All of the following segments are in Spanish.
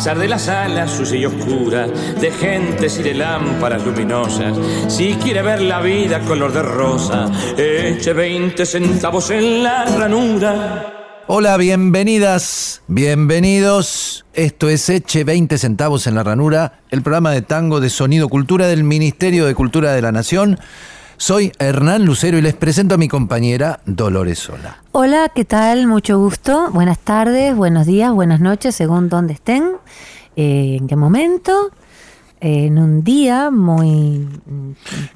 De las alas sucia y oscura, de gentes y de lámparas luminosas, si quiere ver la vida color de rosa, eche 20 centavos en la ranura. Hola, bienvenidas, bienvenidos. Esto es Eche 20 centavos en la ranura, el programa de tango de Sonido Cultura del Ministerio de Cultura de la Nación. Soy Hernán Lucero y les presento a mi compañera Dolores Sola. Hola, ¿qué tal? Mucho gusto. Buenas tardes, buenos días, buenas noches, según dónde estén, eh, en qué momento. Eh, en un día muy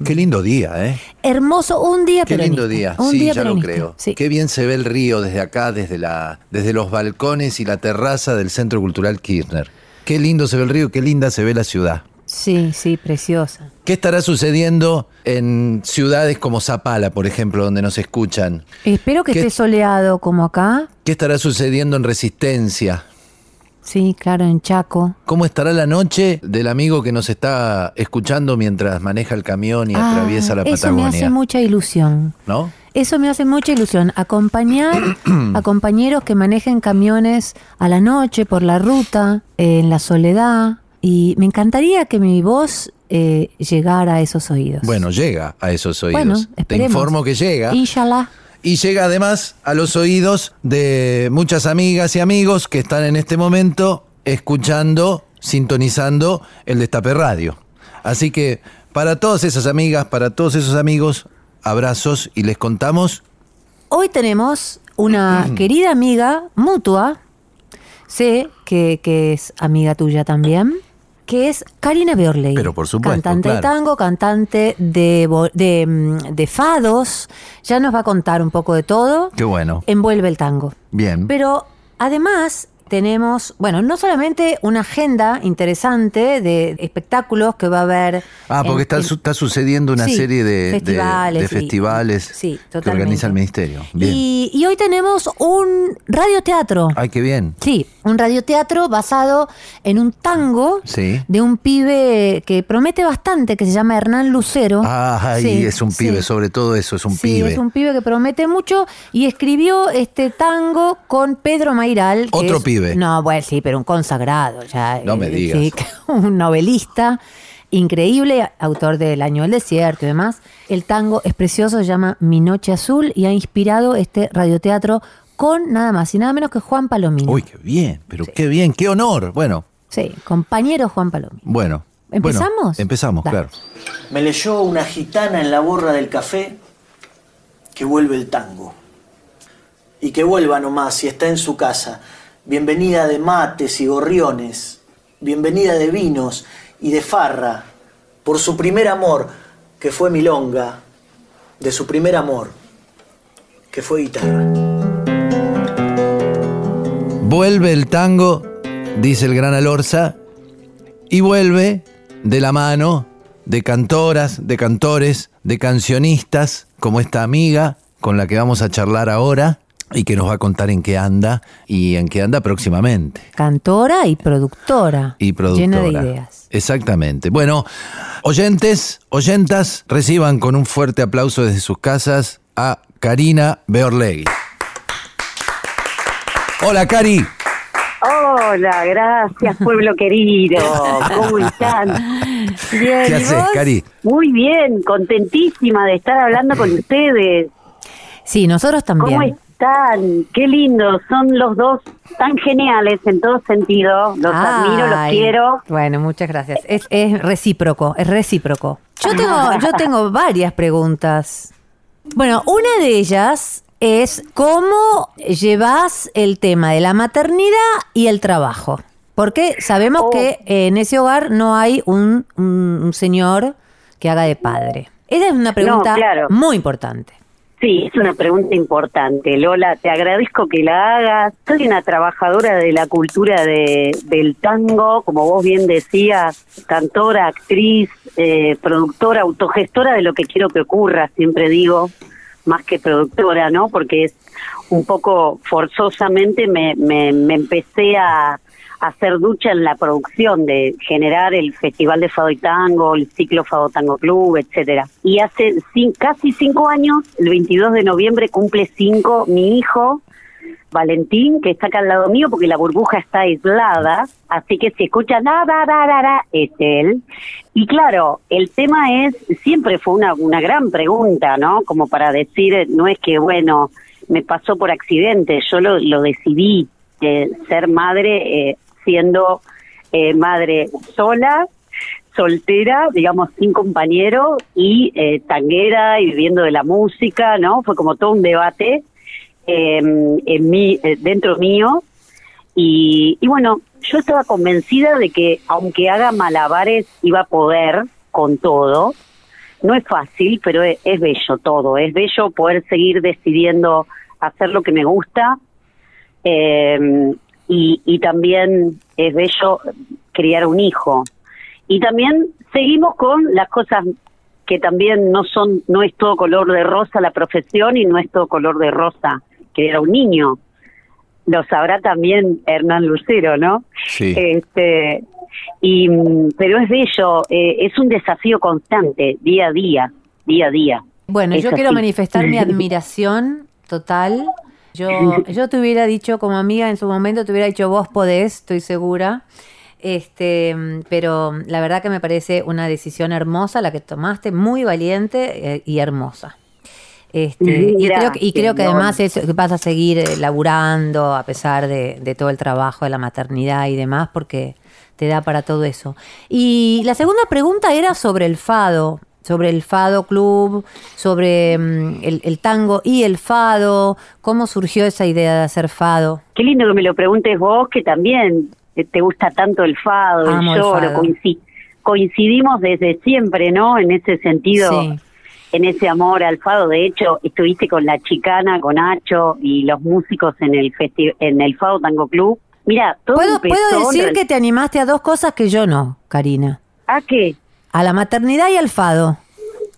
Qué lindo día, ¿eh? hermoso, un día Qué peronista. lindo día. Un sí, día ya lo creo. sí. Qué bien se ve el río desde acá, desde, la, desde los balcones y la terraza del Centro Cultural Kirchner. Qué lindo se ve el río, qué linda se ve la ciudad. Sí, sí, preciosa. ¿Qué estará sucediendo en ciudades como Zapala, por ejemplo, donde nos escuchan? Espero que ¿Qué- esté soleado como acá. ¿Qué estará sucediendo en Resistencia? Sí, claro, en Chaco. ¿Cómo estará la noche del amigo que nos está escuchando mientras maneja el camión y Ah, atraviesa la Eso me hace Patagonia? mucha ilusión. ¿No? Eso me hace mucha ilusión. Acompañar a compañeros que manejen camiones a la noche por la ruta, en la soledad. Y me encantaría que mi voz eh, llegara a esos oídos. Bueno, llega a esos oídos. Bueno, Te informo que llega. Inshallah. Y llega además a los oídos de muchas amigas y amigos que están en este momento escuchando, sintonizando el Destape Radio. Así que para todas esas amigas, para todos esos amigos, abrazos y les contamos Hoy tenemos una querida amiga mutua, sé que, que es amiga tuya también, que es Karina Beorley. Pero por supuesto, Cantante de tango, cantante de, mm, de fados. Ya nos va a contar un poco de todo. qué bueno. Envuelve el tango. Bien. Pero además tenemos, bueno, no solamente una agenda interesante de espectáculos que va a haber. Ah, porque en- está, en- su- está sucediendo una Sí, serie de festivales de y- festivales sí, que organiza el ministerio. Bien. Y, y hoy tenemos un radioteatro. Ay, qué bien. Sí, un radioteatro basado en un tango Sí. de un pibe que promete bastante, que se llama Hernán Lucero. Ay, Sí, es un sí. pibe, sobre todo eso, es un Sí, pibe. es un pibe que promete mucho y escribió este tango con Pedro Mairal. que Otro es- pibe. No, bueno, sí, pero un consagrado ya. No me eh, digas. sí, un novelista increíble, autor del Año del Desierto y demás. El tango es precioso, se llama Mi Noche Azul y ha inspirado este radioteatro con nada más y nada menos que Juan Palomino. Uy, qué bien, pero qué bien, qué honor. Bueno, Sí, compañero Juan Palomino. bueno. ¿Empezamos? Bueno, empezamos, Dale. claro. Me leyó una gitana en la borra del café que vuelve el tango. Y que vuelva nomás si está en su casa. Bienvenida de mates y gorriones. Bienvenida de vinos y de farra. Por su primer amor, que fue milonga. De su primer amor, que fue guitarra. Vuelve el tango, dice el gran Alorza, y vuelve de la mano de cantoras, de cantores, de cancionistas, como esta amiga con la que vamos a charlar ahora y que nos va a contar en qué anda y en qué anda próximamente. Cantora y productora. Y productora. Llena de ideas. Exactamente. Bueno, oyentes, oyentas, reciban con un fuerte aplauso desde sus casas a Karina Beorlegui. Hola, Cari. Hola, gracias pueblo querido. ¿Cómo están? Bien, ¿Qué ¿y haces? Cari? Muy bien, contentísima de estar hablando con ustedes. Sí, nosotros ¿Cómo también. están? Qué lindos, son los dos tan geniales en todo sentido. Los admiro, los quiero. Bueno, muchas gracias. Es, es recíproco, es recíproco. Yo tengo, yo tengo varias preguntas. Bueno, una de ellas es cómo llevas el tema de la maternidad y el trabajo. Porque sabemos Oh. que en ese hogar no hay un, un- un señor que haga de padre. Esa es una pregunta claro. muy importante. Sí, es una pregunta importante. Lola, te agradezco que la hagas. Soy una trabajadora de la cultura de, del tango, como vos bien decías, cantora, actriz, eh, productora, autogestora de lo que quiero que ocurra, siempre digo, más que productora, ¿no? Porque es un poco forzosamente me, me, me empecé a, hacer ducha en la producción de generar el Festival de Fado y Tango, el ciclo Fado Tango Club, etcétera. Y hace casi cinco años, el 22 de noviembre cumple cinco mi hijo, Valentín, que está acá al lado mío porque la burbuja está aislada, así que si escucha da, da, da, es él. Y claro, el tema es, siempre fue una, una gran pregunta, ¿no? Como para decir, no es que, bueno, me pasó por accidente, yo lo, lo decidí, eh, ser madre eh, siendo eh, madre sola, soltera, digamos, sin compañero y eh, tanguera y viviendo de la música, ¿no? Fue como todo un debate eh, en mí, eh, dentro mío. Y, y bueno, yo estaba convencida de que aunque haga malabares iba a poder con todo. No es fácil, pero es, es bello todo. Es bello poder seguir decidiendo hacer lo que me gusta. eh, y, y también es bello criar un hijo. Y también seguimos con las cosas que también no son, no es todo color de rosa la profesión y no es todo color de rosa criar un niño. Lo sabrá también Hernán Lucero, ¿no? Sí. Este, y, pero es bello, eh, es un desafío constante, día a día, día a día. Bueno, Es yo quiero manifestar mi admiración total. Yo, yo te hubiera dicho como amiga en su momento, te hubiera dicho vos podés, estoy segura. Este, pero la verdad que me parece una decisión hermosa la que tomaste, muy valiente eh, y hermosa. Este, y, creo, que- y creo que Gracias, además eso, que vas a seguir eh, laburando a pesar de, de todo el trabajo de la maternidad y demás, porque te da para todo eso. Y la segunda pregunta era sobre el fado, sobre el fado club, sobre mm, el, el tango y el fado, cómo surgió esa idea de hacer fado. Qué lindo que me lo preguntes vos, que también te- gusta tanto el fado, Amo el el lloro, fado. coincidimos desde siempre, ¿no? En ese sentido, Sí. En ese amor al fado. De hecho, estuviste con la chicana, con Nacho y los músicos en el festi- en el Fado Tango Club. Mira, todo ¿Puedo, empezó puedo decir que te animaste a dos cosas que yo no, Karina. ¿A qué? A la maternidad y al fado.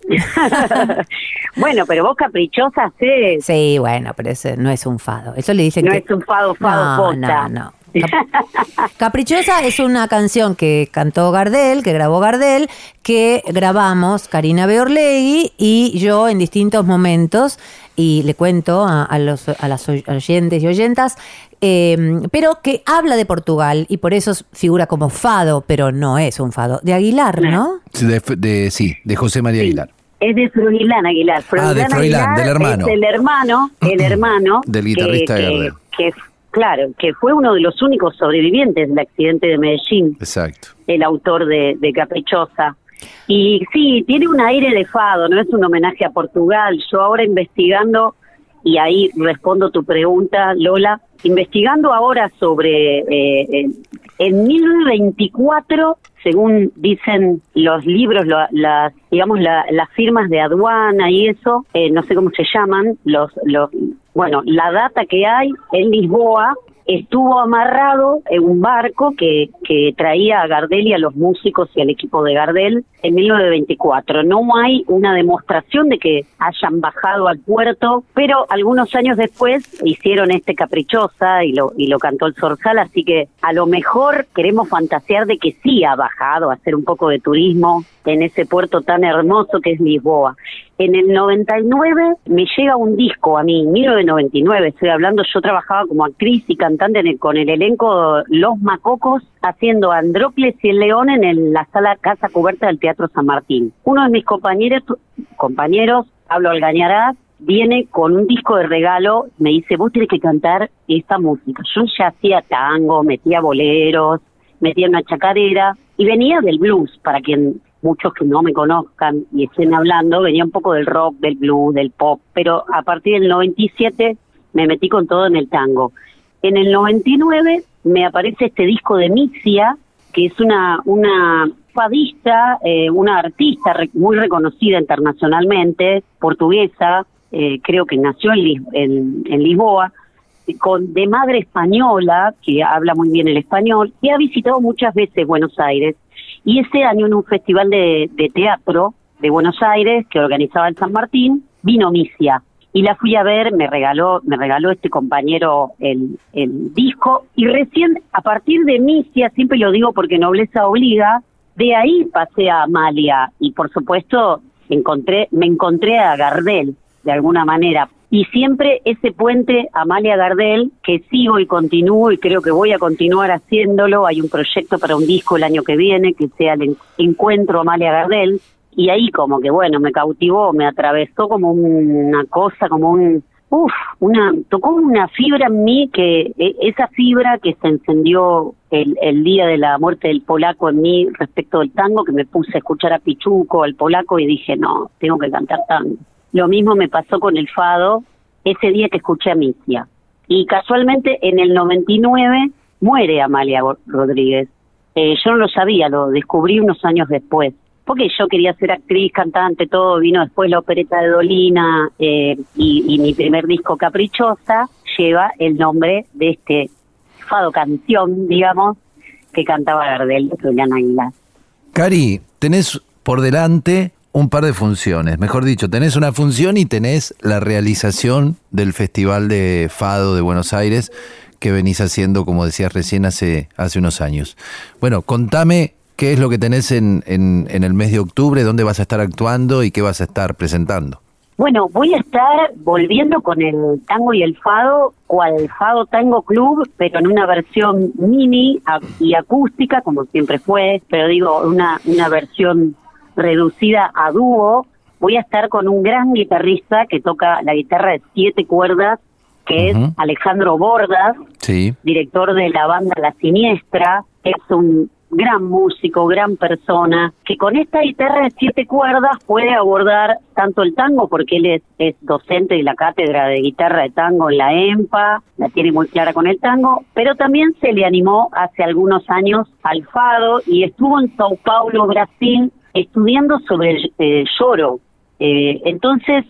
bueno, pero vos caprichosa sé, Sí, bueno, pero ese no es un fado. Eso le dicen no que... es un fado, fado no, posta. no, no. Cap- Caprichosa es una canción que cantó Gardel, que grabó Gardel, que grabamos Karina Beorlegui y yo en distintos momentos, y le cuento a, a los, a las oy- oyentes y oyentas, eh, pero que habla de Portugal y por eso figura como fado, pero no es un fado. De Aguilar, ¿no? De, de- sí, de José María Aguilar. Es de Froilán Aguilar. Ah, de Froilán, del hermano. Es el hermano, el hermano. Del guitarrista de que, Gardel. que, claro, que fue uno de los únicos sobrevivientes del accidente de Medellín, Exacto. el autor de, de Caprichosa. Y sí, tiene un aire de fado, no es un homenaje a Portugal. Yo ahora investigando, y ahí respondo tu pregunta, Lola, investigando ahora sobre, eh, eh, en 1924, según dicen los libros, lo- las, digamos, la- las firmas de aduana y eso, eh, no sé cómo se llaman, los, los, bueno, la data que hay en Lisboa estuvo amarrado en un barco que, que traía a Gardel y a los músicos y al equipo de Gardel en 1924. No hay una demostración de que hayan bajado al puerto, pero algunos años después hicieron este Caprichosa y lo, y lo cantó el Zorzal, así que a lo mejor queremos fantasear de que sí ha bajado a hacer un poco de turismo en ese puerto tan hermoso que es Lisboa. En el 99 me llega un disco a mí, 1999 estoy hablando, yo trabajaba como actriz y cantante en el- con el elenco Los Macocos haciendo Andrócles y el León en el- la sala Casa Cubierta del Teatro San Martín. Uno de mis compañeros, compañeros Pablo Algañarás, viene con un disco de regalo, me dice, vos tenés que cantar esta música. Yo ya hacía tango, metía boleros, metía una chacarera y venía del blues, para quien muchos que no me conozcan y estén hablando, venía un poco del rock, del blues, del pop, pero a partir del 97 me metí con todo en el tango. En el 99 me aparece este disco de Mixia, que es una, una fadista, eh, una artista muy reconocida internacionalmente, portuguesa, eh, creo que nació en, en, Lisboa, con, de madre española, que habla muy bien el español, y ha visitado muchas veces Buenos Aires. Y ese año en un festival de, teatro de Buenos Aires que organizaba el San Martín, vino Misia. Y la fui a ver, me regaló, me regaló este compañero el, el disco, y recién a partir de Misia, siempre lo digo porque nobleza obliga, de ahí pasé a Amalia, y por supuesto encontré, me encontré a Gardel, de alguna manera, y siempre ese puente Amalia Gardel, que sigo y continúo y creo que voy a continuar haciéndolo, hay un proyecto para un disco el año que viene, que sea el Encuentro Amalia Gardel, y ahí como que bueno, me cautivó, me atravesó como una cosa, como un, uff, una, tocó una fibra en mí que, e, esa fibra que se encendió el, el día de la muerte del polaco en mí respecto del tango, que me puse a escuchar a Pichuco, al polaco, y dije, no, tengo que cantar tango. Lo mismo me pasó con el fado ese día que escuché a Misia. Y casualmente en el 99 muere Amalia Rodríguez. Eh, yo no lo sabía, lo descubrí unos años después porque yo quería ser actriz, cantante, todo, vino después la opereta de Dolina eh, y, mi primer disco Caprichosa lleva el nombre de este fado canción, digamos, que cantaba Gardel de Julián. Cari, tenés por delante un par de funciones, mejor dicho, tenés una función y tenés la realización del Festival de Fado de Buenos Aires que venís haciendo, como decías recién, hace, hace unos años. Bueno, contame ¿Qué es lo que tenés en, en, el mes de octubre? ¿Dónde vas a estar actuando y qué vas a estar presentando? Bueno, voy a estar volviendo con el tango y el fado, cual Fado Tango Club, pero en una versión mini y acústica, como siempre fue, pero digo, una, una versión reducida a dúo. Voy a estar con un gran guitarrista que toca la guitarra de siete cuerdas, que es Alejandro Bordas, director de la banda La Siniestra. Es un gran músico, gran persona, que con esta guitarra de siete cuerdas puede abordar tanto el tango, porque él es, docente de la cátedra de guitarra de tango en la EMPA, la tiene muy clara con el tango, pero también se le animó hace algunos años al fado y estuvo en Sao Paulo, Brasil, estudiando sobre el lloro. Eh, entonces,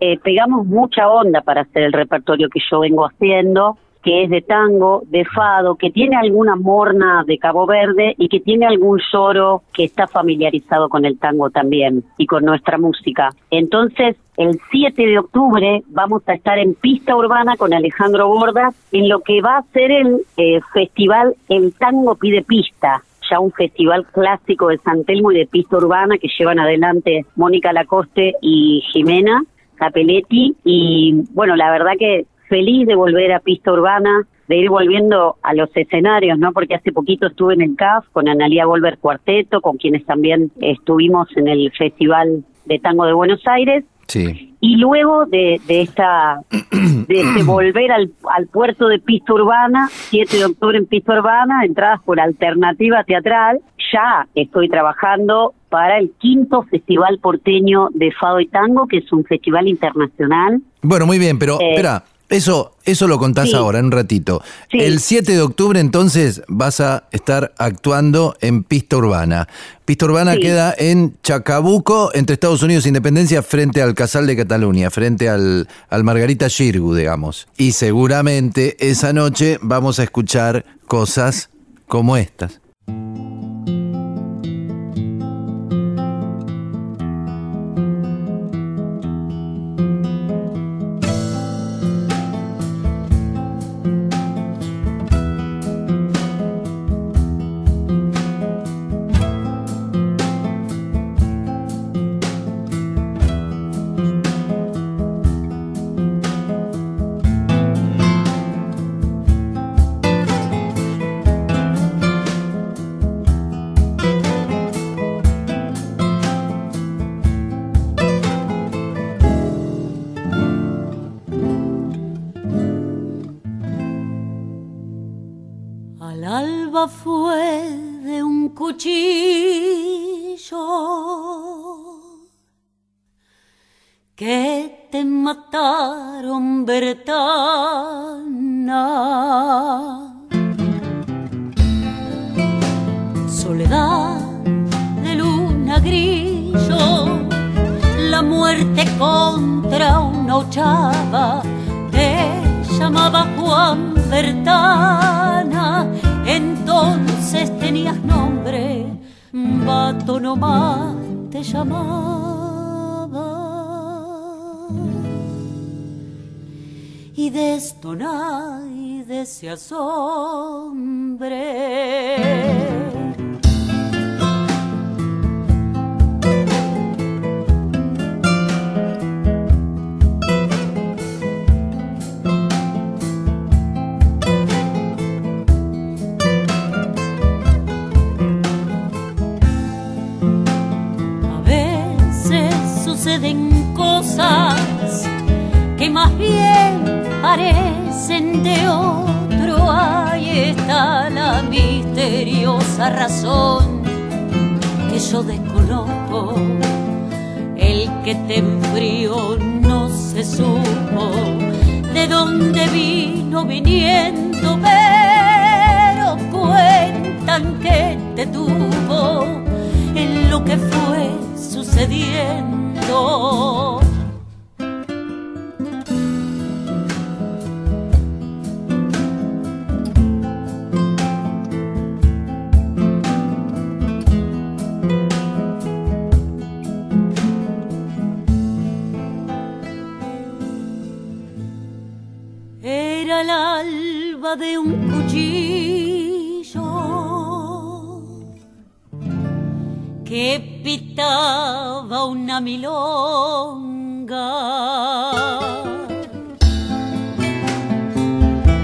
eh, pegamos mucha onda para hacer el repertorio que yo vengo haciendo que es de tango, de fado, que tiene alguna morna de Cabo Verde y que tiene algún lloro que está familiarizado con el tango también y con nuestra música. Entonces, el 7 de octubre vamos a estar en pista urbana con Alejandro Bordas en lo que va a ser el eh, festival El Tango Pide Pista, ya un festival clásico de San Telmo y de pista urbana que llevan adelante Mónica Lacoste y Jimena Capelletti y bueno, la verdad que feliz de volver a pista urbana, de ir volviendo a los escenarios, ¿no? Porque hace poquito estuve en el CAF con Analia Volver Cuarteto, con quienes también estuvimos en el Festival de Tango de Buenos Aires. Sí. Y luego de, de esta de este volver al, al puerto de pista urbana, 7 de octubre en pista urbana, entradas por alternativa teatral, ya estoy trabajando para el quinto Festival Porteño de Fado y Tango, que es un festival internacional. Bueno, muy bien, pero eh, espera, eso, eso lo contás ahora, en un ratito. El 7 de octubre entonces vas a estar actuando en Pista Urbana. Pista Urbana queda en Chacabuco, entre Estados Unidos e Independencia, frente al Casal de Cataluña, frente al, al Margarita Girgu, digamos. Y seguramente esa noche vamos a escuchar cosas como estas. Bertana. Soledad de luna grillo, la muerte contra una ochava que llamaba Juan Bertana, entonces tenías nombre, vato nomás te llamaba. Y de esto nadie se asombre. Suceden cosas que más bien parecen de otro. Ahí está la misteriosa razón que yo desconozco. El que te enfrió no se supo de dónde vino viniendo, pero cuentan que te tuvo en lo que fue sucediendo. De un cuchillo. Que pitaba una milonga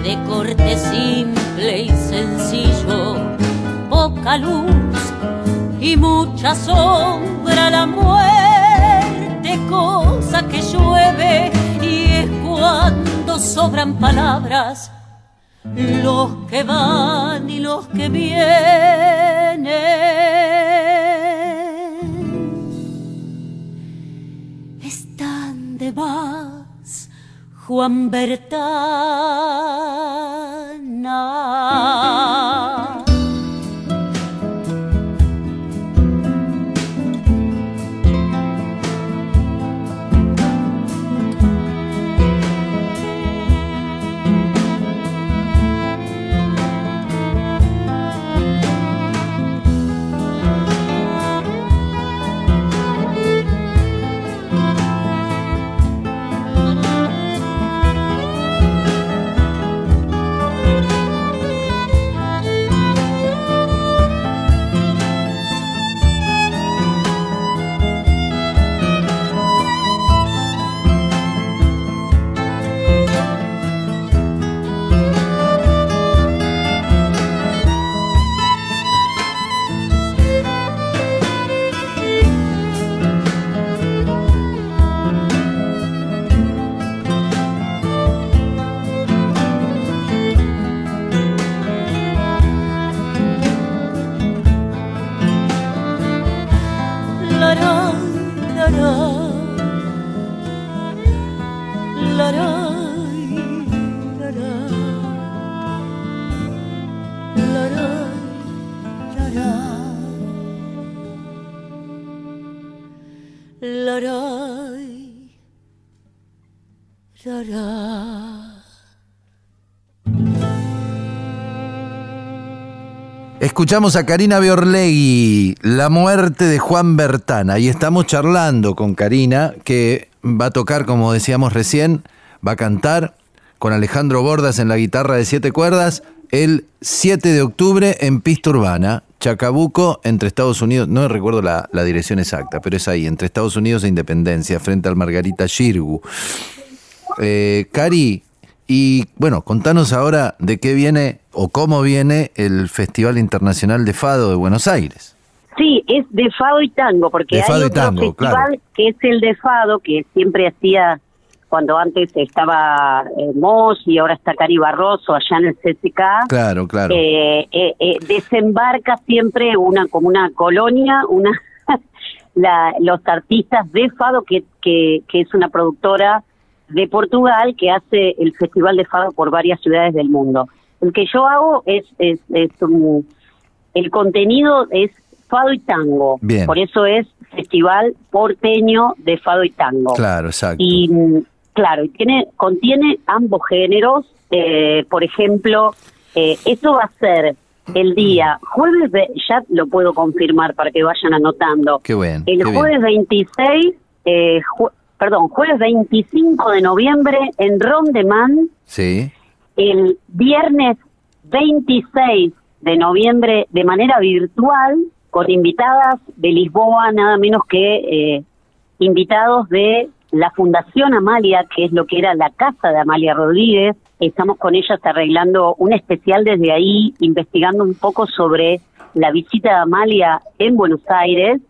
de corte simple y sencillo, poca luz y mucha sombra, la muerte, cosa que llueve y es cuando sobran palabras los que van y los que vienen están de más Juan Bertana. Escuchamos a Karina Biorlegui, La muerte de Juan Bertana, y estamos charlando con Karina, que va a tocar, como decíamos recién, va a cantar con Alejandro Bordas en la guitarra de siete cuerdas el 7 de octubre en Pista Urbana, Chacabuco, entre Estados Unidos, no recuerdo la, la dirección exacta, pero es ahí, entre Estados Unidos e Independencia, frente al Margarita Shirgu. Eh, Cari, y bueno, contanos ahora de qué viene o cómo viene el Festival Internacional de Fado de Buenos Aires. Sí, es de Fado y Tango, porque De hay otro Tango, festival claro. que es el de Fado, que siempre hacía cuando antes estaba eh, Moss y ahora está Cari Barroso allá en el CCK, Claro, claro. eh, eh, eh, desembarca siempre una como una colonia, una la- los artistas de Fado, que, que, que es una productora de Portugal que hace el Festival de Fado por varias ciudades del mundo. El que yo hago es, es, el contenido es Fado y Tango, Bien. por eso es Festival Porteño de Fado y Tango. Claro, exacto. Y claro, tiene, contiene ambos géneros. eh, por ejemplo, eh, eso va a ser el día jueves, ve- ya lo puedo confirmar para que vayan anotando. Qué bien, El qué bien. jueves 26, eh, perdón, jueves 25 de noviembre en Rondeman, Sí. el viernes 26 de noviembre de manera virtual con invitadas de Lisboa, nada menos que eh, invitados de la Fundación Amalia, que es lo que era la casa de Amalia Rodríguez. Estamos con ellas arreglando un especial desde ahí, investigando un poco sobre la visita de Amalia en Buenos Aires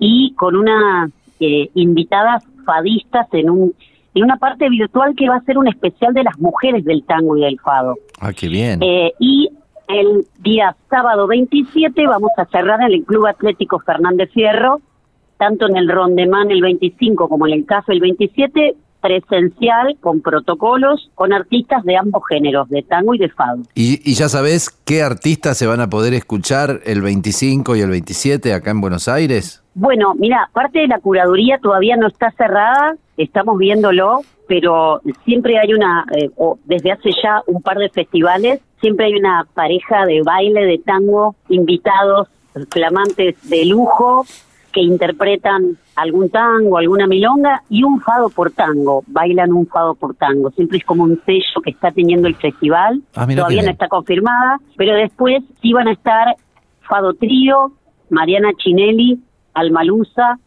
y con unas eh, invitadas fadistas en un en una parte virtual que va a ser un especial de las mujeres del tango y del fado. Ah, qué bien. Eh, y el día sábado 27 vamos a cerrar en el Club Atlético Fernández Fierro, tanto en el Rondemán el 25 como en el CAFE el 27, presencial, con protocolos, con artistas de ambos géneros, de tango y de fado. ¿Y, y ya sabés qué artistas se van a poder escuchar el 25 y el 27 acá en Buenos Aires? Bueno, mira, parte de la curaduría todavía no está cerrada, estamos viéndolo, pero siempre hay una, eh, o desde hace ya un par de festivales, siempre hay una pareja de baile, de tango, invitados flamantes de lujo que interpretan algún tango, alguna milonga y un fado por tango, bailan un fado por tango. Siempre es como un sello que está teniendo el festival, Ah, todavía no está confirmada, pero después sí van a estar Fado Trío, Mariana Chinelli, Almaluza,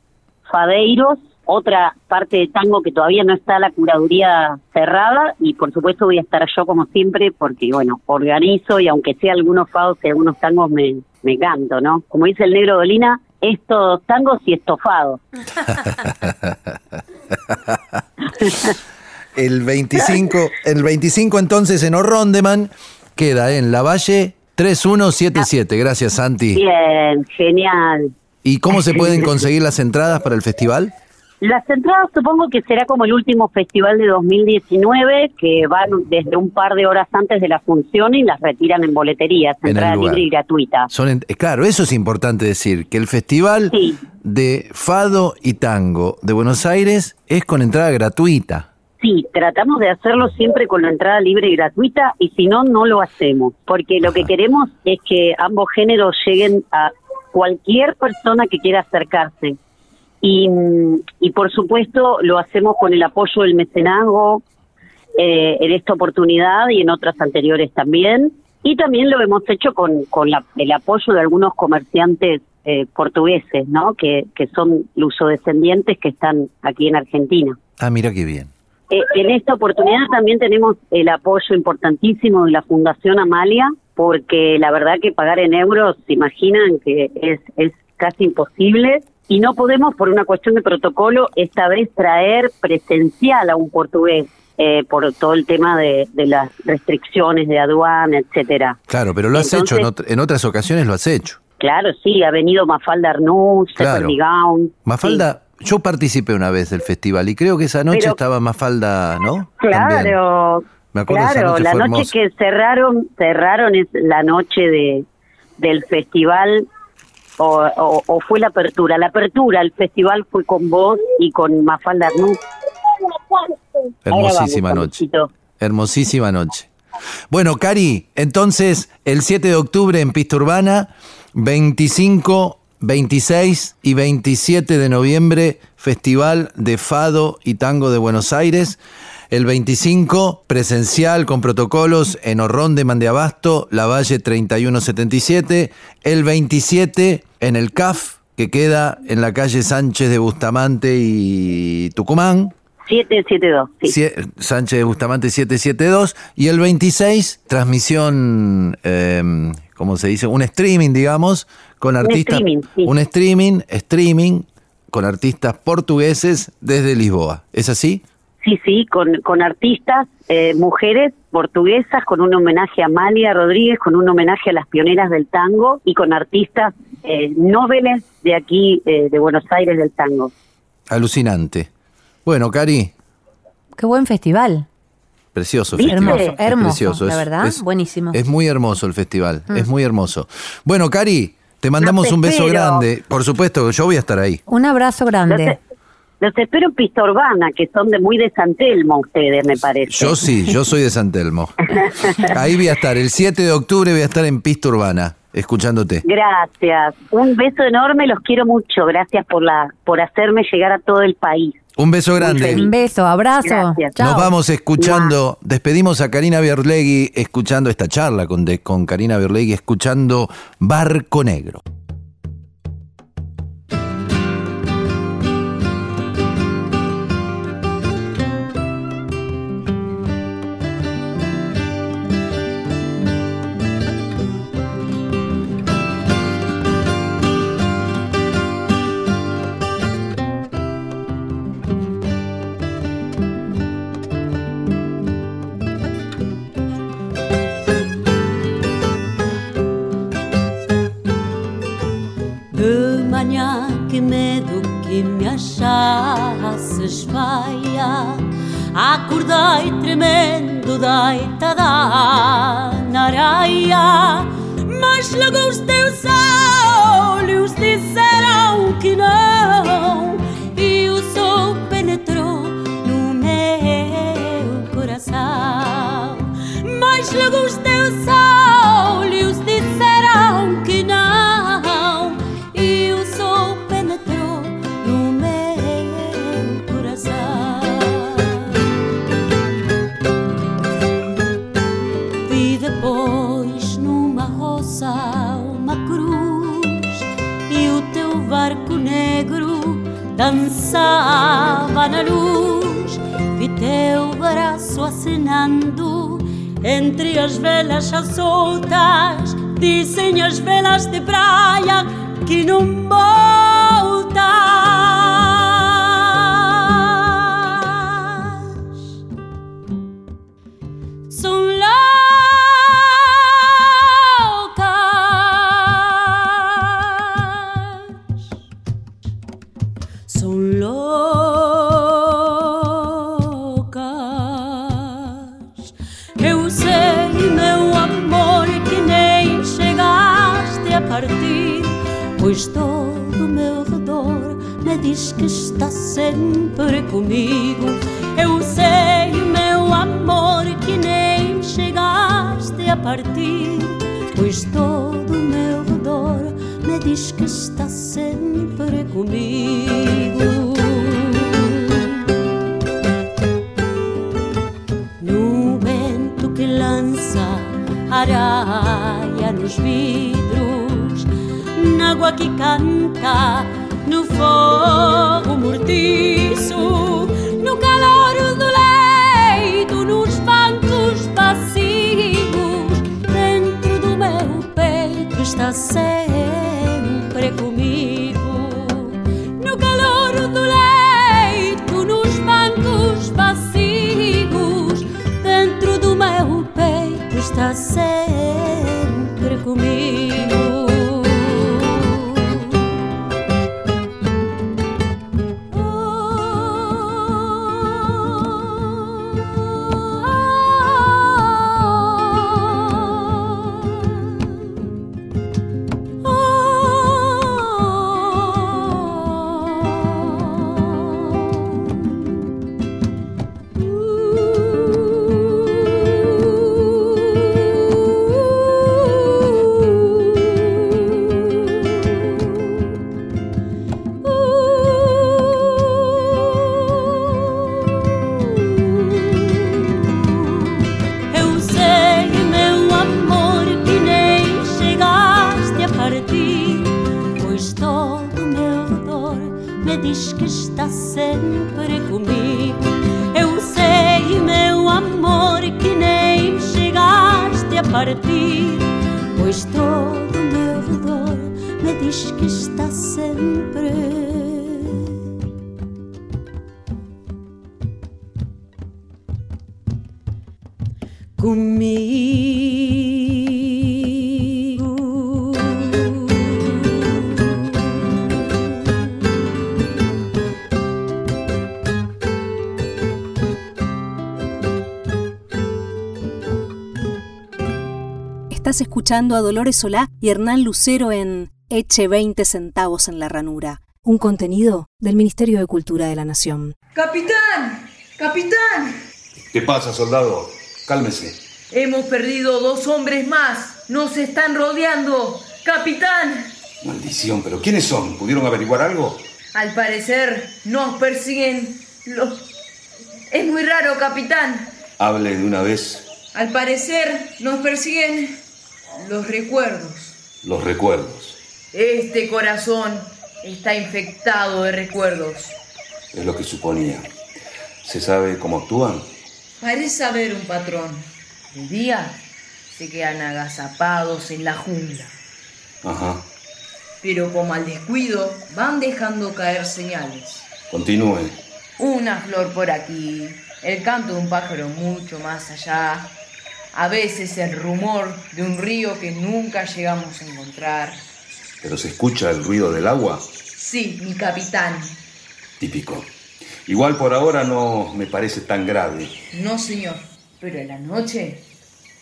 Fadeiros, otra parte de tango que todavía no está la curaduría cerrada y por supuesto voy a estar yo como siempre porque bueno, organizo y aunque sea algunos fados y algunos tangos me, me canto, ¿no? Como dice el negro Dolina, estos tangos y estofados. El 25, el 25 entonces en Orrondeman queda en La Valle 3177. Gracias, Santi. Bien, genial. ¿Y cómo se pueden conseguir las entradas para el festival? Las entradas supongo que será como el último festival de 2019, que van desde un par de horas antes de la función y las retiran en boleterías, En entrada libre y gratuita. Son en- eh, claro, eso es importante decir, que el festival Sí. de Fado y Tango de Buenos Aires es con entrada gratuita. Sí, tratamos de hacerlo siempre con la entrada libre y gratuita y si no, no lo hacemos, porque lo que queremos es que ambos géneros lleguen a cualquier persona que quiera acercarse. Y, y por supuesto lo hacemos con el apoyo del mecenazgo eh, en esta oportunidad y en otras anteriores también. Y también lo hemos hecho con, con la- el apoyo de algunos comerciantes eh, portugueses, ¿no? Que, que son lusodescendientes que están aquí en Argentina. Ah, mira qué bien. Eh, en esta oportunidad también tenemos el apoyo importantísimo de la Fundación Amalia, porque la verdad que pagar en euros, se imaginan que es, es casi imposible. Y no podemos, por una cuestión de protocolo, esta vez traer presencial a un portugués eh, por todo el tema de, de las restricciones de aduana, etcétera. Claro, pero lo has Entonces- hecho, en, ot- en otras ocasiones lo has hecho. Claro, sí, ha venido Mafalda Arnús, Claro. Mafalda, yo participé una vez del festival y creo que esa noche Pero- estaba Mafalda, ¿no? También. Claro, Me acuerdo esa claro, noche la noche hermosa. que cerraron, cerraron es la noche de del festival o, o- o fue la apertura. La apertura, el festival fue con vos y con Mafalda Arnús. Hermosísima vamos, noche. Hermosísima noche. Bueno, Cari, entonces el 7 de octubre en Pista Urbana, 25, 26 y 27 de noviembre, Festival de Fado y Tango de Buenos Aires. El 25, presencial con protocolos en Horrón de Mandeabasto, La Valle 3177. El 27 en el CAF, que queda en la calle Sánchez de Bustamante y Tucumán. 772, sí. Sánchez de Bustamante 772 y el 26 transmisión, eh, ¿cómo se dice? Un streaming, digamos, con artistas. streaming, sí. un streaming, streaming con artistas portugueses desde Lisboa. ¿Es así? Sí, sí, con, con artistas, eh, mujeres portuguesas, con un homenaje a Amalia Rodríguez, con un homenaje a las pioneras del tango y con artistas eh, noveles de aquí, eh, de Buenos Aires del tango. Alucinante. Bueno, Cari, Qué buen festival. precioso ¿Viste? festival. Hermoso, Es hermoso, precioso, la verdad, es- buenísimo. Es muy hermoso el festival, es muy hermoso. Bueno, Cari, te mandamos te un beso espero. grande. Por supuesto, yo voy a estar ahí. Un abrazo grande. Los espero en Pista Urbana, que son de muy de San Telmo ustedes, me parece. Yo sí, yo soy de San Telmo. Ahí voy a estar, el 7 de octubre voy a estar en Pista Urbana, escuchándote. Gracias. Un beso enorme, los quiero mucho. Gracias por la por hacerme llegar a todo el país. Un beso grande. Un beso, abrazo. Chao. Nos vamos escuchando, despedimos a Karina Berlegui escuchando esta charla con, de- con Karina Berlegui, escuchando Barco Negro. gaita da naraia Mas logo os teus olhos disseram que não. Acenando entre as velas soltas Dizem as velas de praia que não Estás escuchando a Dolores Solá y Hernán Lucero en Eche 20 centavos en la ranura, un contenido del Ministerio de Cultura de la Nación. ¡Capitán! ¡Capitán! ¿Qué pasa, soldado? Cálmese. Hemos perdido dos hombres más. Nos están rodeando. ¡Capitán! Maldición, pero ¿quiénes son? ¿Pudieron averiguar algo? Al parecer nos persiguen los... Es muy raro, capitán. Hable de una vez Al parecer nos persiguen los recuerdos. los recuerdos. Este corazón está infectado de recuerdos. Es lo que suponía. ¿Se sabe cómo actúan? Parece haber un patrón. De día se quedan agazapados en la jungla. Ajá. Pero como al descuido van dejando caer señales. Continúe. Una flor por aquí, el canto de un pájaro mucho más allá, a veces el rumor de un río que nunca llegamos a encontrar. ¿Pero se escucha el ruido del agua? Sí, mi capitán. Típico. Igual por ahora no me parece tan grave. No, señor, pero en la noche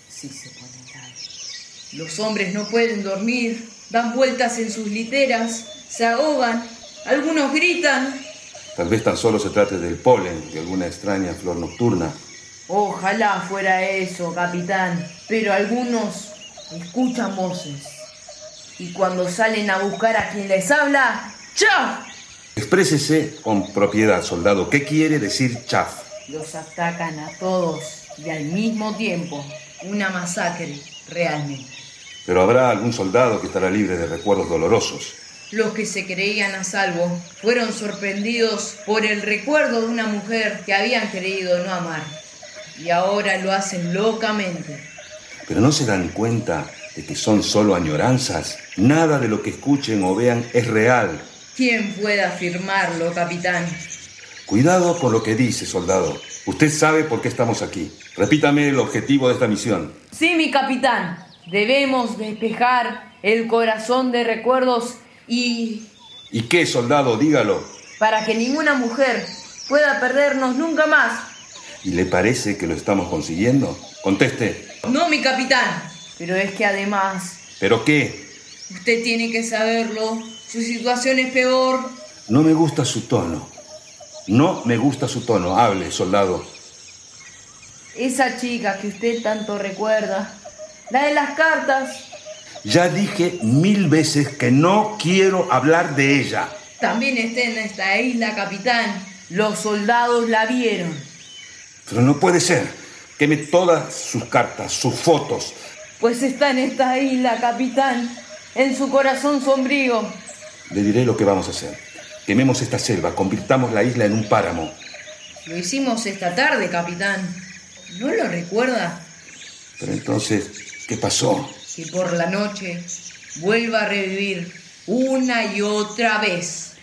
sí se pone grave. Los hombres no pueden dormir, dan vueltas en sus literas, se ahogan, algunos gritan. Tal vez tan solo se trate del polen de alguna extraña flor nocturna. Ojalá fuera eso, capitán, pero algunos escuchan voces. Y cuando salen a buscar a quien les habla, ¡chaf! Exprésese con propiedad, soldado. ¿Qué quiere decir chaf? Los atacan a todos y al mismo tiempo. Una masacre, realmente. Pero habrá algún soldado que estará libre de recuerdos dolorosos. Los que se creían a salvo fueron sorprendidos por el recuerdo de una mujer que habían creído no amar. Y ahora lo hacen locamente. Pero no se dan cuenta de que son solo añoranzas. Nada de lo que escuchen o vean es real. ¿Quién puede afirmarlo, capitán? Cuidado con lo que dice, soldado. Usted sabe por qué estamos aquí. Repítame el objetivo de esta misión. Sí, mi capitán. Debemos despejar el corazón de recuerdos y ¿Y qué, soldado? Dígalo. para que ninguna mujer pueda perdernos nunca más. ¿Y le parece que lo estamos consiguiendo? Conteste. No, mi capitán. Pero es que además, ¿Pero qué? usted tiene que saberlo. Su situación es peor. No me gusta su tono. No me gusta su tono. Hable, soldado. Esa chica que usted tanto recuerda, la de las cartas, Ya dije mil veces que no quiero hablar de ella. también está en esta isla, capitán. Los soldados la vieron. Pero no puede ser. Queme todas sus cartas, sus fotos. Pues está en esta isla, capitán. En su corazón sombrío. Le diré lo que vamos a hacer. Quememos esta selva, convirtamos la isla en un páramo. Lo hicimos esta tarde, capitán. ¿No lo recuerda? Pero entonces, ¿qué pasó? Que por la noche vuelva a revivir una y otra vez.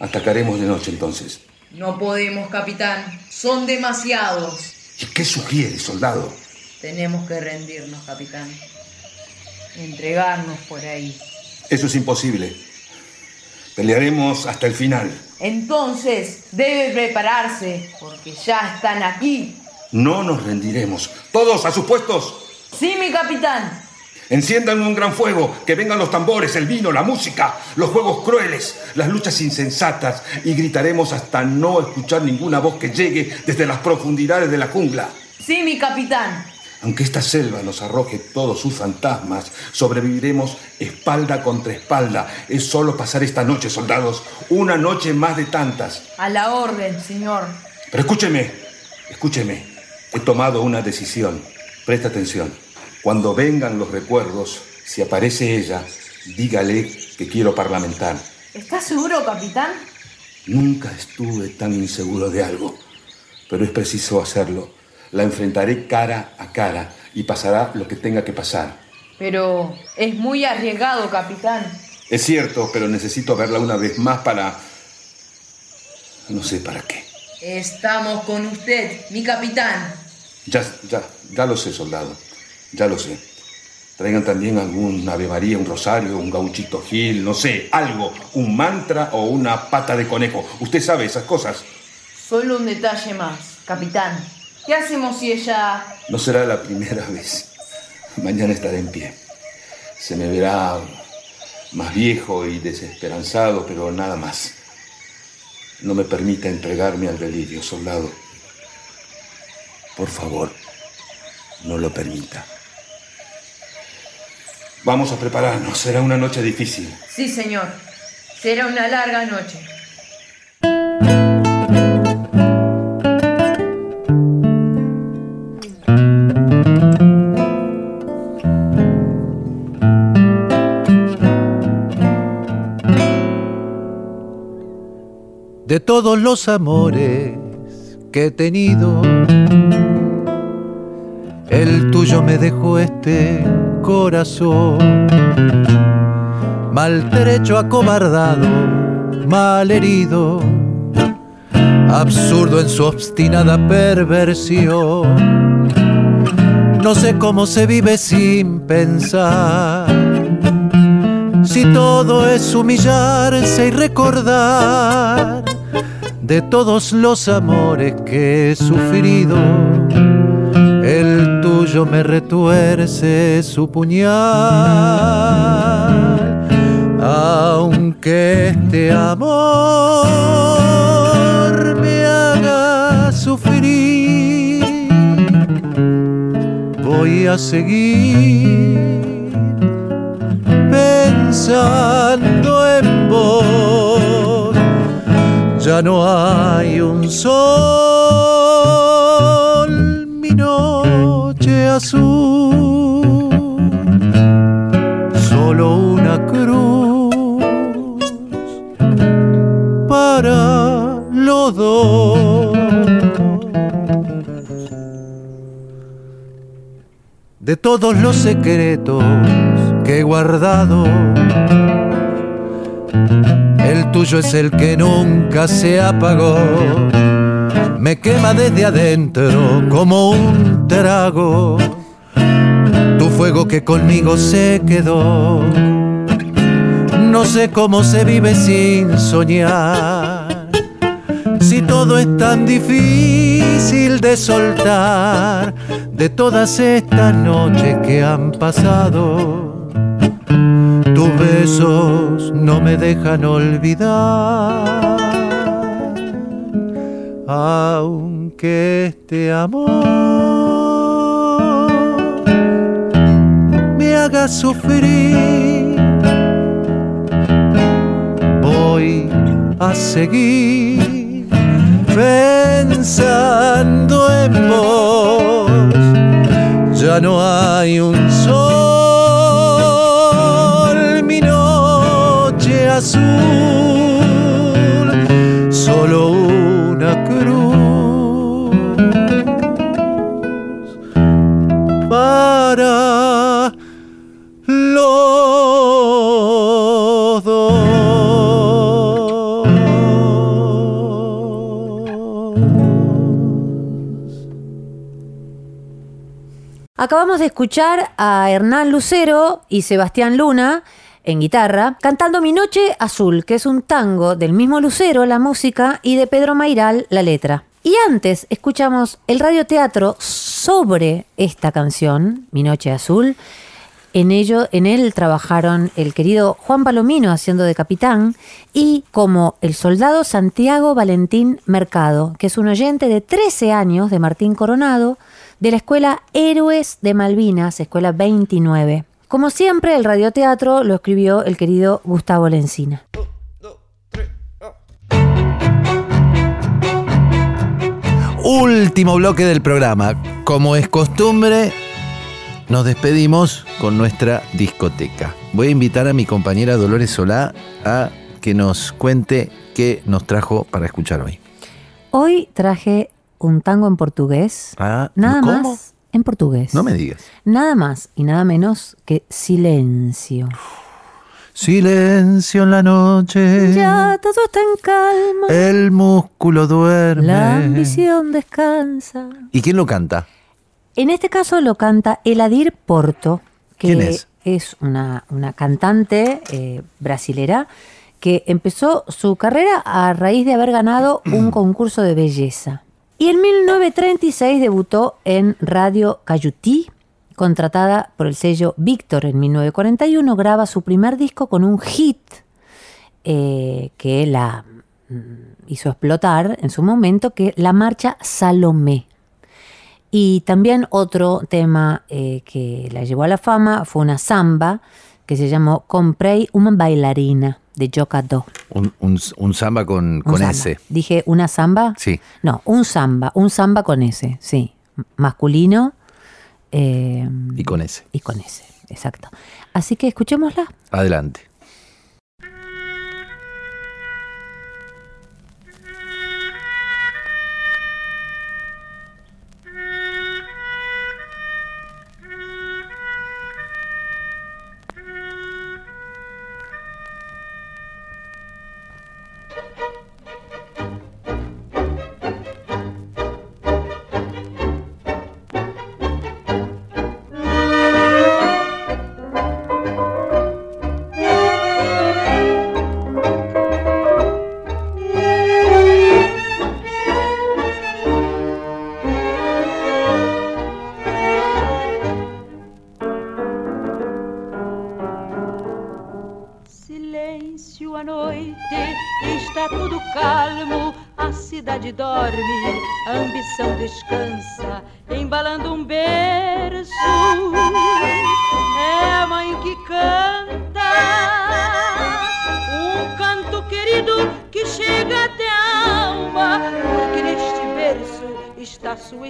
Atacaremos de noche entonces. No podemos, capitán. Son demasiados. ¿Y qué sugiere, soldado? Tenemos que rendirnos, capitán. Entregarnos por ahí. Eso es imposible. Pelearemos hasta el final. Entonces debe prepararse, porque ya están aquí. No nos rendiremos. Todos a sus puestos. Sí, mi capitán. Enciendan un gran fuego, que vengan los tambores, el vino, la música, los juegos crueles, las luchas insensatas y gritaremos hasta no escuchar ninguna voz que llegue desde las profundidades de la jungla. Sí, mi capitán. Aunque esta selva nos arroje todos sus fantasmas, sobreviviremos espalda contra espalda. Es solo pasar esta noche, soldados, una noche más de tantas. A la orden, señor. Pero escúcheme, escúcheme. He tomado una decisión. Presta atención. Cuando vengan los recuerdos, si aparece ella, dígale que quiero parlamentar. ¿Está seguro, capitán? Nunca estuve tan inseguro de algo, pero es preciso hacerlo. La enfrentaré cara a cara y pasará lo que tenga que pasar. Pero es muy arriesgado, capitán. Es cierto, pero necesito verla una vez más para... No sé para qué. Estamos con usted, mi capitán. Ya, ya, ya lo sé, soldado. Ya lo sé. Traigan también algún Ave María, un rosario, un gauchito gil, no sé, algo, un mantra o una pata de conejo. Usted sabe esas cosas. Solo un detalle más, capitán. ¿Qué hacemos si ella... No será la primera vez. Mañana estaré en pie. Se me verá más viejo y desesperanzado, pero nada más. No me permita entregarme al delirio, soldado. Por favor, no lo permita. Vamos a prepararnos, será una noche difícil. Sí, señor. Será una larga noche. De todos los amores que he tenido, el tuyo me dejó este corazón, maltrecho, acobardado, mal herido, absurdo en su obstinada perversión. No sé cómo se vive sin pensar, si todo es humillarse y recordar de todos los amores que he sufrido tuyo me retuerce su puñal, aunque este amor me haga sufrir, voy a seguir pensando en vos. Ya no hay un sol, solo una cruz para los dos. De todos los secretos que he guardado, el tuyo es el que nunca se apagó. Me quema desde adentro como un trago. Tu fuego que conmigo se quedó. No sé cómo se vive sin soñar. Si todo es tan difícil de soltar de todas estas noches que han pasado tus besos no me dejan olvidar, aunque este amor me haga sufrir, voy a seguir pensando en vos. Ya no hay un sol, Acabamos de escuchar a Hernán Lucero y Sebastián Luna en guitarra cantando Mi Noche Azul, que es un tango del mismo Lucero, la música, y de Pedro Mairal, la letra. Y antes escuchamos el radioteatro sobre esta canción, Mi Noche Azul. En ello, en él trabajaron el querido Juan Palomino haciendo de capitán y como el soldado Santiago Valentín Mercado, que es un oyente de 13 años de Martín Coronado, de la Escuela Héroes de Malvinas, Escuela 29. Como siempre, el radioteatro lo escribió el querido Gustavo Lencina. Último bloque del programa. Como es costumbre, nos despedimos con nuestra discoteca. Voy a invitar a mi compañera Dolores Solá a que nos cuente qué nos trajo para escuchar hoy. Hoy traje un tango en portugués. Ah, Nada ¿cómo? más en portugués. No me digas. Nada más y nada menos que silencio. Silencio en la noche. Ya todo está en calma. El músculo duerme. La ambición descansa. ¿Y quién lo canta? En este caso lo canta Eladir Porto, que ¿Quién es? es una, una cantante eh, brasilera que empezó su carrera a raíz de haber ganado un concurso de belleza. Y en 1936 debutó en Radio Cayutí, contratada por el sello Víctor en 1941, graba su primer disco con un hit eh, que la mm, hizo explotar en su momento, que la marcha Salomé. Y también otro tema eh, que la llevó a la fama fue una samba que se llamó Comprei una bailarina de Jocado. Un, un- un samba con, Un con samba. S. Dije una samba. Sí. No, un samba, un samba con S, sí. Masculino eh, Y con S. y con S, exacto. Así que escuchémosla. Adelante.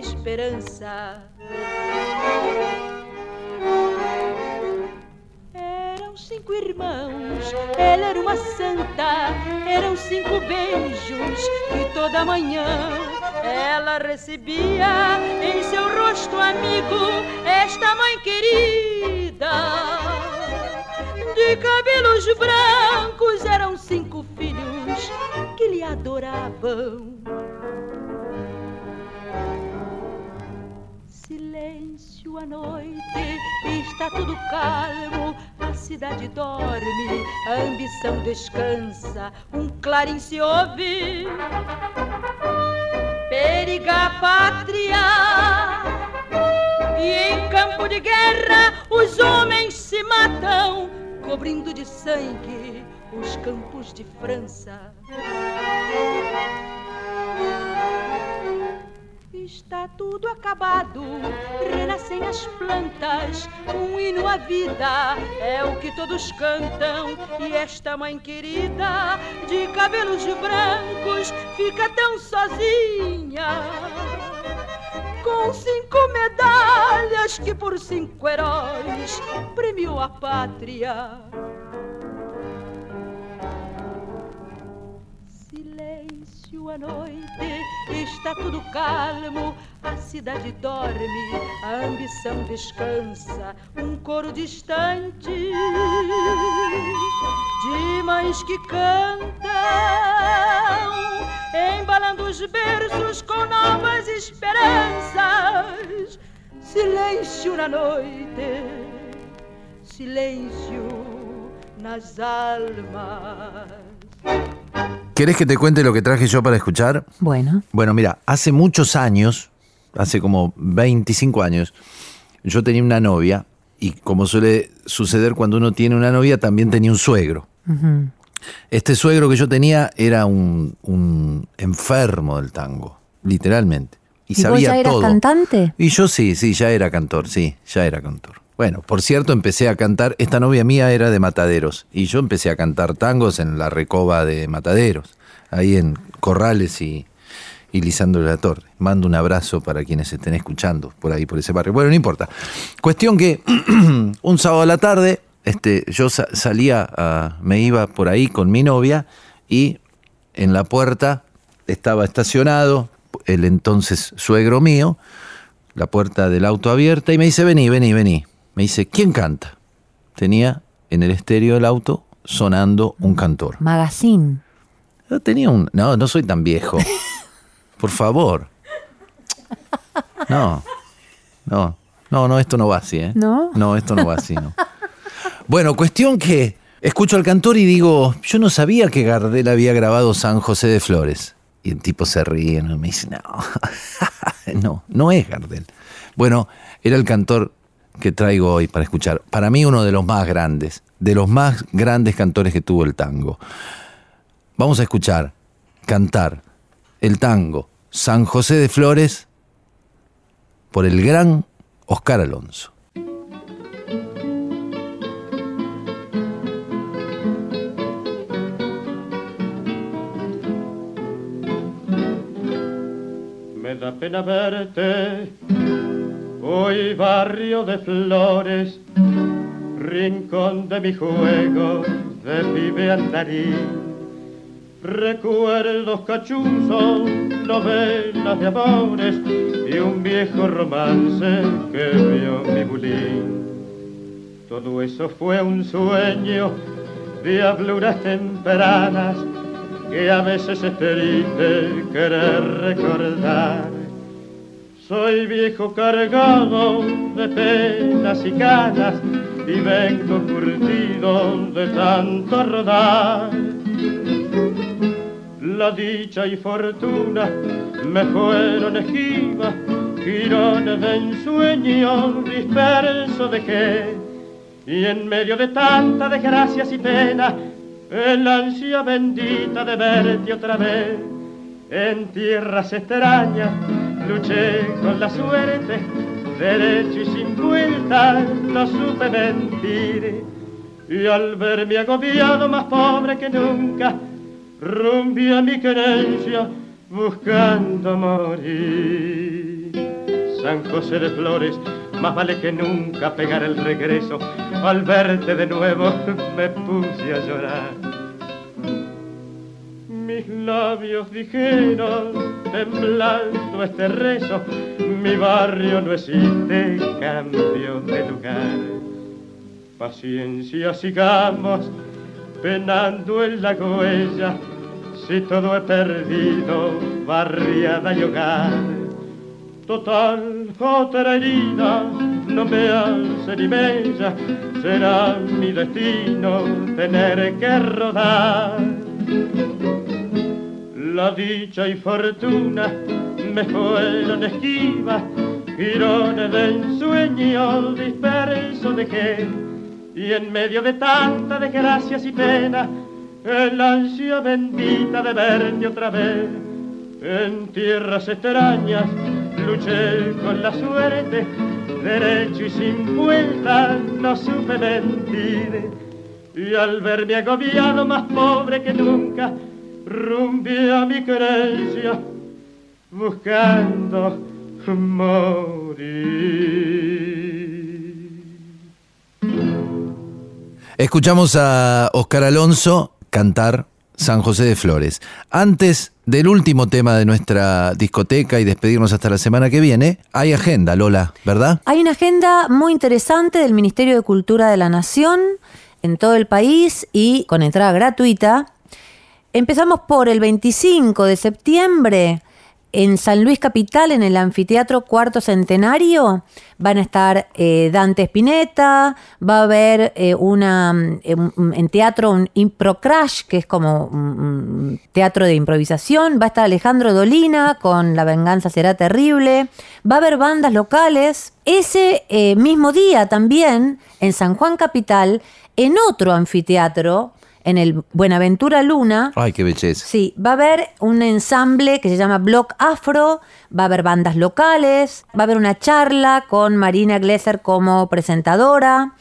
Esperança. Eram cinco irmãos, ela era uma santa. Eram cinco beijos que toda manhã ela recebia em seu rosto amigo esta mãe querida. De cabelos brancos eram cinco filhos que lhe adoravam. Silêncio à noite, está tudo calmo, a cidade dorme, a ambição descansa, um clarim se ouve. Periga a pátria, e em campo de guerra os homens se matam, cobrindo de sangue os campos de França. Está tudo acabado, renascem as plantas, um hino à vida é o que todos cantam. E esta mãe querida, de cabelos brancos, fica tão sozinha. Com cinco medalhas que por cinco heróis premiou a pátria. À noite, está tudo calmo, a cidade dorme, a ambição descansa, um coro distante de mães que cantam, embalando os berços com novas esperanças. Silêncio na noite, silêncio nas almas. ¿Querés que te cuente lo que traje yo para escuchar? Bueno, Bueno, mira, hace muchos años, hace como 25 años, yo tenía una novia y como suele suceder cuando uno tiene una novia, también tenía un suegro. Este suegro que yo tenía era un, un enfermo del tango, literalmente. Y, ¿Y vos sabía ya eras todo. cantante? Y yo sí, sí, ya era cantor, sí, ya era cantor. Bueno, por cierto, empecé a cantar, esta novia mía era de Mataderos, y yo empecé a cantar tangos en la recoba de Mataderos, ahí en Corrales y, y Lisandro de la Torre. Mando un abrazo para quienes estén escuchando por ahí, por ese barrio. Bueno, no importa. Cuestión que un sábado a la tarde, este, yo sa- salía, a- me iba por ahí con mi novia y en la puerta estaba estacionado el entonces suegro mío, la puerta del auto abierta y me dice, vení, vení, vení. Me dice, ¿quién canta? Tenía en el estéreo del auto sonando un cantor. Magazine. Yo tenía un... No, no soy tan viejo. Por favor. No. no. No, no, esto no va así, ¿eh? ¿No? No, esto no va así, no. Bueno, cuestión que escucho al cantor y digo, yo no sabía que Gardel había grabado San José de Flores. Y el tipo se ríe ¿no? y me dice, no, no, no es Gardel. Bueno, era el cantor que traigo hoy para escuchar. Para mí uno de los más grandes, de los más grandes cantores que tuvo el tango. Vamos a escuchar, cantar el tango San José de Flores por el gran Oscar Alonso. Me da pena verte, hoy barrio de flores, rincón de mi juego de pibe andarín. Recuerdos cachuzos, novelas de amores y un viejo romance que vio mi bulín. Todo eso fue un sueño, diabluras tempranas que a veces es triste querer recordar. Soy viejo cargado de penas y canas y vengo curtido de tanto rodar. La dicha y fortuna me fueron esquivas, girones de ensueño disperso dejé. Y en medio de tanta desgracias y pena, el ansia bendita de verte otra vez. En tierras extrañas luché con la suerte, derecho y sin vuelta no supe mentir. Y al verme agobiado más pobre que nunca, rumbi a mi querencia buscando morir. San José de Flores, más vale que nunca pegar el regreso. Al verte de nuevo me puse a llorar. Labios dijeron, temblando este rezo, mi barrio no existe, cambio de lugar. Paciencia, sigamos penando en la huella, si todo he perdido, barriada y hogar. Total, otra herida no me hace ni mella, será mi destino tener que rodar. La dicha y fortuna me fueron esquivas, girones de ensueño disperso dejé, y en medio de tanta desgracias y pena, el ansia bendita de verte otra vez. En tierras extrañas luché con la suerte, derecho y sin vuelta no supe mentir. Y al verme agobiado más pobre que nunca, rumbi a mi creencia, buscando morir. Escuchamos a Oscar Alonso cantar San José de Flores. Antes del último tema de nuestra discoteca y despedirnos hasta la semana que viene, hay agenda, Lola, ¿verdad? Hay una agenda muy interesante del Ministerio de Cultura de la Nación en todo el país y con entrada gratuita. Empezamos por el 25 de septiembre en San Luis Capital, en el Anfiteatro Cuarto Centenario, van a estar eh, Dante Spinetta, va a haber eh, una, eh, en teatro un Impro Crash, que es como teatro de improvisación, va a estar Alejandro Dolina con La venganza será terrible, va a haber bandas locales. Ese mismo día también, en San Juan Capital, en otro anfiteatro, en el Buenaventura Luna, Ay, qué belleza. Sí, va a haber un ensamble que se llama Block Afro, va a haber bandas locales, va a haber una charla con Marina Glesser como presentadora.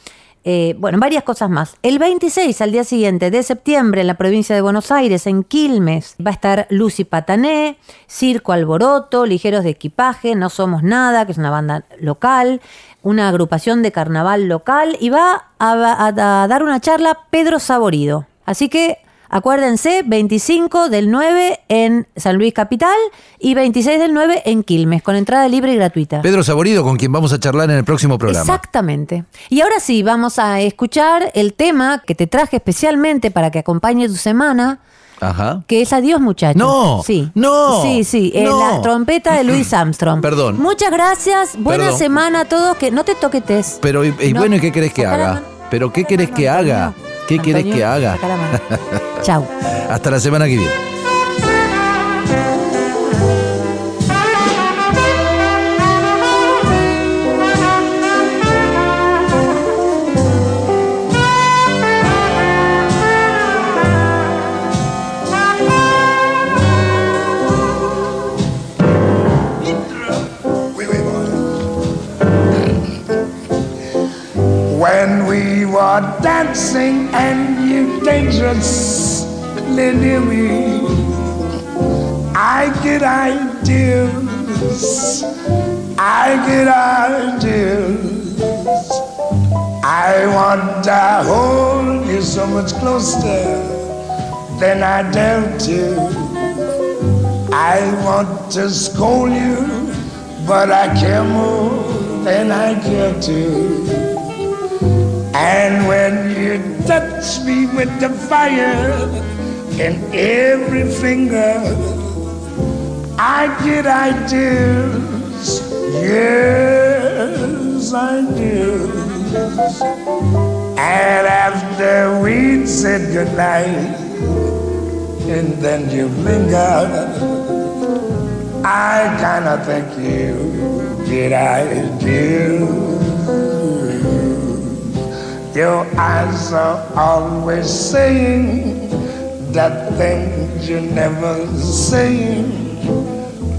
eh, bueno, varias cosas más. El 26, al día siguiente de septiembre, en la provincia de Buenos Aires, en Quilmes, va a estar Lucy Patané, Circo Alboroto, Ligeros de Equipaje, No Somos Nada, que es una banda local, una agrupación de carnaval local, y va a, a- a dar una charla Pedro Saborido. Así que acuérdense, 25 del 9 en San Luis Capital y 26 del 9 en Quilmes, con entrada libre y gratuita. Pedro Saborido, con quien vamos a charlar en el próximo programa. Exactamente. Y ahora sí, vamos a escuchar el tema que te traje especialmente para que acompañe tu semana. Ajá. que es Adiós muchachos. No, Sí. no, Sí, sí. eh, no. la trompeta de Louis Armstrong. Perdón. Muchas gracias. Buena Perdón. semana a todos. Que no te toquetes. Pero, y, y No, bueno, ¿y qué querés que haga? ¿Pero qué querés que haga? ¿Qué Antonio, que haga? Chau. Hasta la semana que viene. Dancing and you dangerously near me, I get ideas, I get ideas. I want to hold you so much closer than I dare to. I want to scold you, but I care more than I care to. And when you touch me with the fire in every finger, I get ideas. Yes, ideas. And after we'd said goodnight, and then you linger, I kinda think you get ideas. Your eyes are always saying that things you never saying.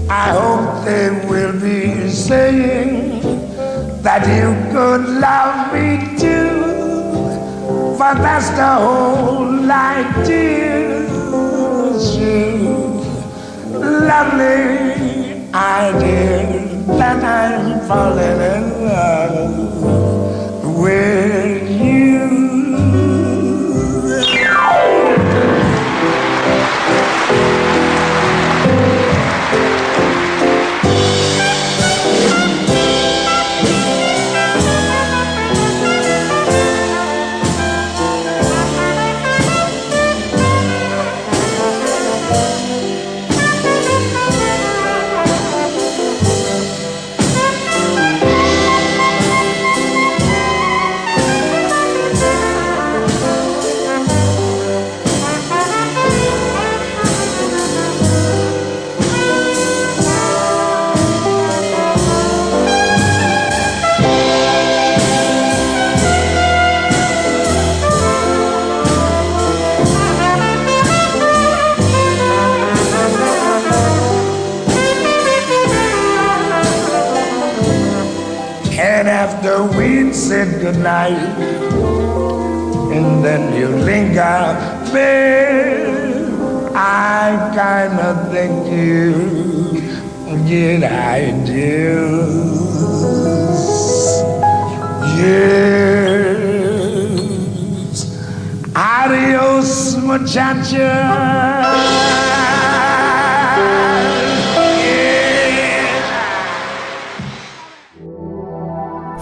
I hope they will be saying that you could love me too. For that's the whole idea. You lovely idea that I'm falling in love goodnight, and then you linger, babe, I kinda think you get ideas. Yes. Adios, muchacha.